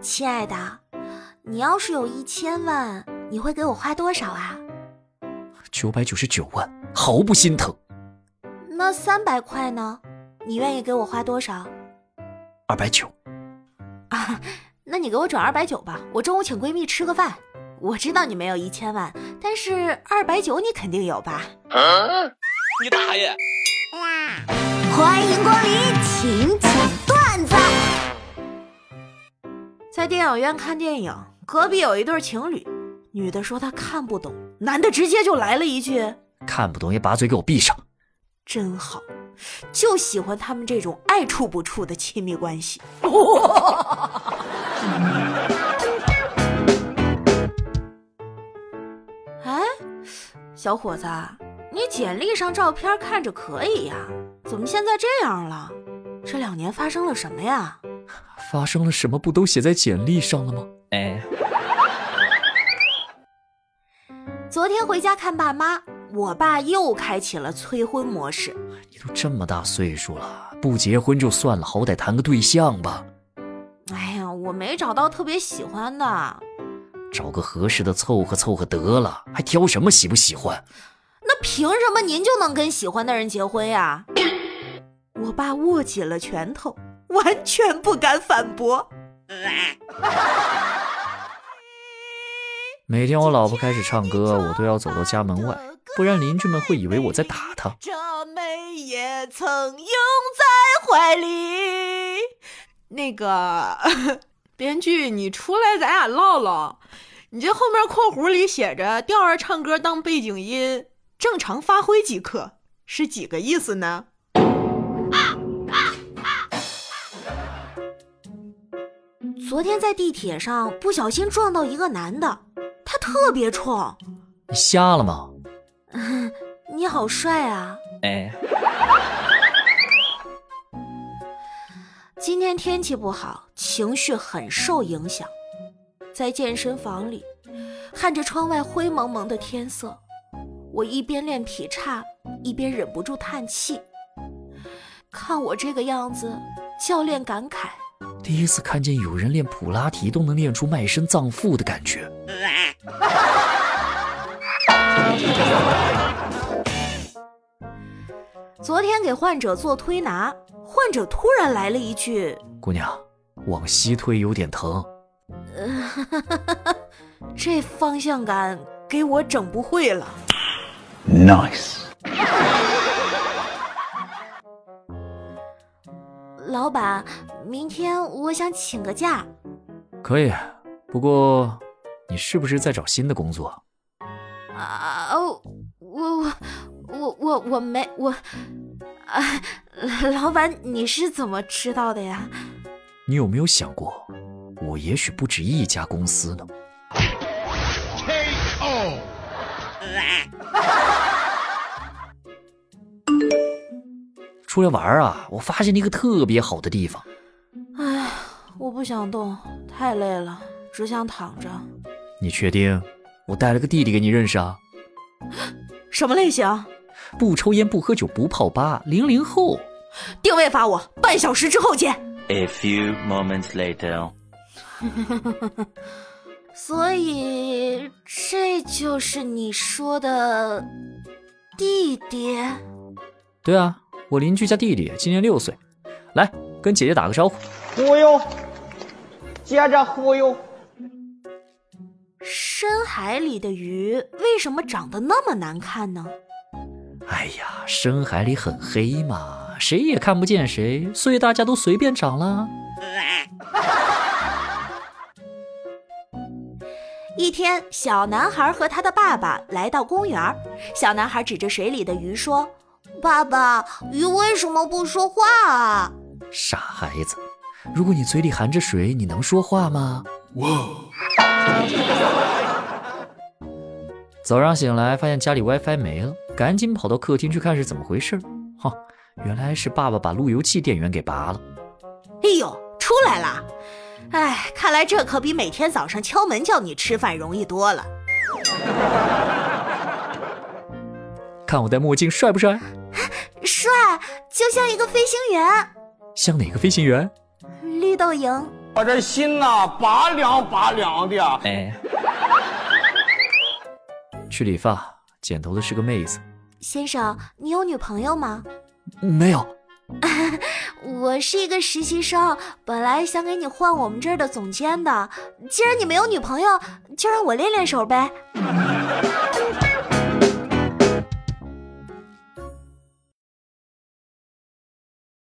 亲爱的，你要是有一千万，你会给我花多少啊？九百九十九万，毫不心疼。那三百块呢？你愿意给我花多少？二百九。啊，那你给我转二百九吧，我中午请闺蜜吃个饭。我知道你没有一千万，但是二百九你肯定有吧？你大爷！欢迎光临，请在电影院看电影，隔壁有一对情侣，女的说她看不懂，男的直接就来了一句：“看不懂也把嘴给我闭上。”真好，就喜欢他们这种爱处不处的亲密关系。哎，小伙子。你简历上照片看着可以呀，怎么现在这样了？这两年发生了什么呀？发生了什么不都写在简历上了吗？哎，昨天回家看爸妈，我爸又开启了催婚模式。你都这么大岁数了，不结婚就算了，好歹谈个对象吧。哎呀，我没找到特别喜欢的，找个合适的凑合凑合得了，还挑什么喜不喜欢？那凭什么您就能跟喜欢的人结婚呀？我爸握紧了拳头，完全不敢反驳。每天我老婆开始唱歌，我都要走到家门外，不然邻居们会以为我在打她。这美也曾拥在怀里。那个 编剧，你出来咱俩唠唠。你这后面括弧里写着调儿唱歌当背景音。正常发挥即可是几个意思呢？昨天在地铁上不小心撞到一个男的，他特别冲。你瞎了吗？你好帅啊！哎。今天天气不好，情绪很受影响。在健身房里，看着窗外灰蒙蒙的天色。我一边练劈叉，一边忍不住叹气。看我这个样子，教练感慨：第一次看见有人练普拉提都能练出卖身葬父的感觉。昨天给患者做推拿，患者突然来了一句：“姑娘，往西推有点疼。”这方向感给我整不会了。Nice，老板，明天我想请个假。可以，不过你是不是在找新的工作？啊，我我我我我没我啊，老板你是怎么知道的呀？你有没有想过，我也许不止一家公司呢？K.O.？出来玩啊！我发现了一个特别好的地方。不想动，太累了，只想躺着。你确定？我带了个弟弟给你认识啊。什么类型？不抽烟，不喝酒，不泡吧，零零后。定位发我，半小时之后见。A few moments later。所以这就是你说的弟弟？对啊。我邻居家弟弟今年六岁，来跟姐姐打个招呼。忽悠，接着忽悠。深海里的鱼为什么长得那么难看呢？哎呀，深海里很黑嘛，谁也看不见谁，所以大家都随便长了。一天，小男孩和他的爸爸来到公园，小男孩指着水里的鱼说。爸爸，鱼为什么不说话啊？傻孩子，如果你嘴里含着水，你能说话吗？哇！早上醒来发现家里 WiFi 没了，赶紧跑到客厅去看是怎么回事。哈，原来是爸爸把路由器电源给拔了。哎呦，出来了！哎，看来这可比每天早上敲门叫你吃饭容易多了。看我戴墨镜帅不帅？帅，就像一个飞行员。像哪个飞行员？绿豆蝇我这心呐拔凉拔凉的。哎，去理发，剪头的是个妹子。先生，你有女朋友吗？没有，我是一个实习生，本来想给你换我们这儿的总监的。既然你没有女朋友，就让我练练手呗。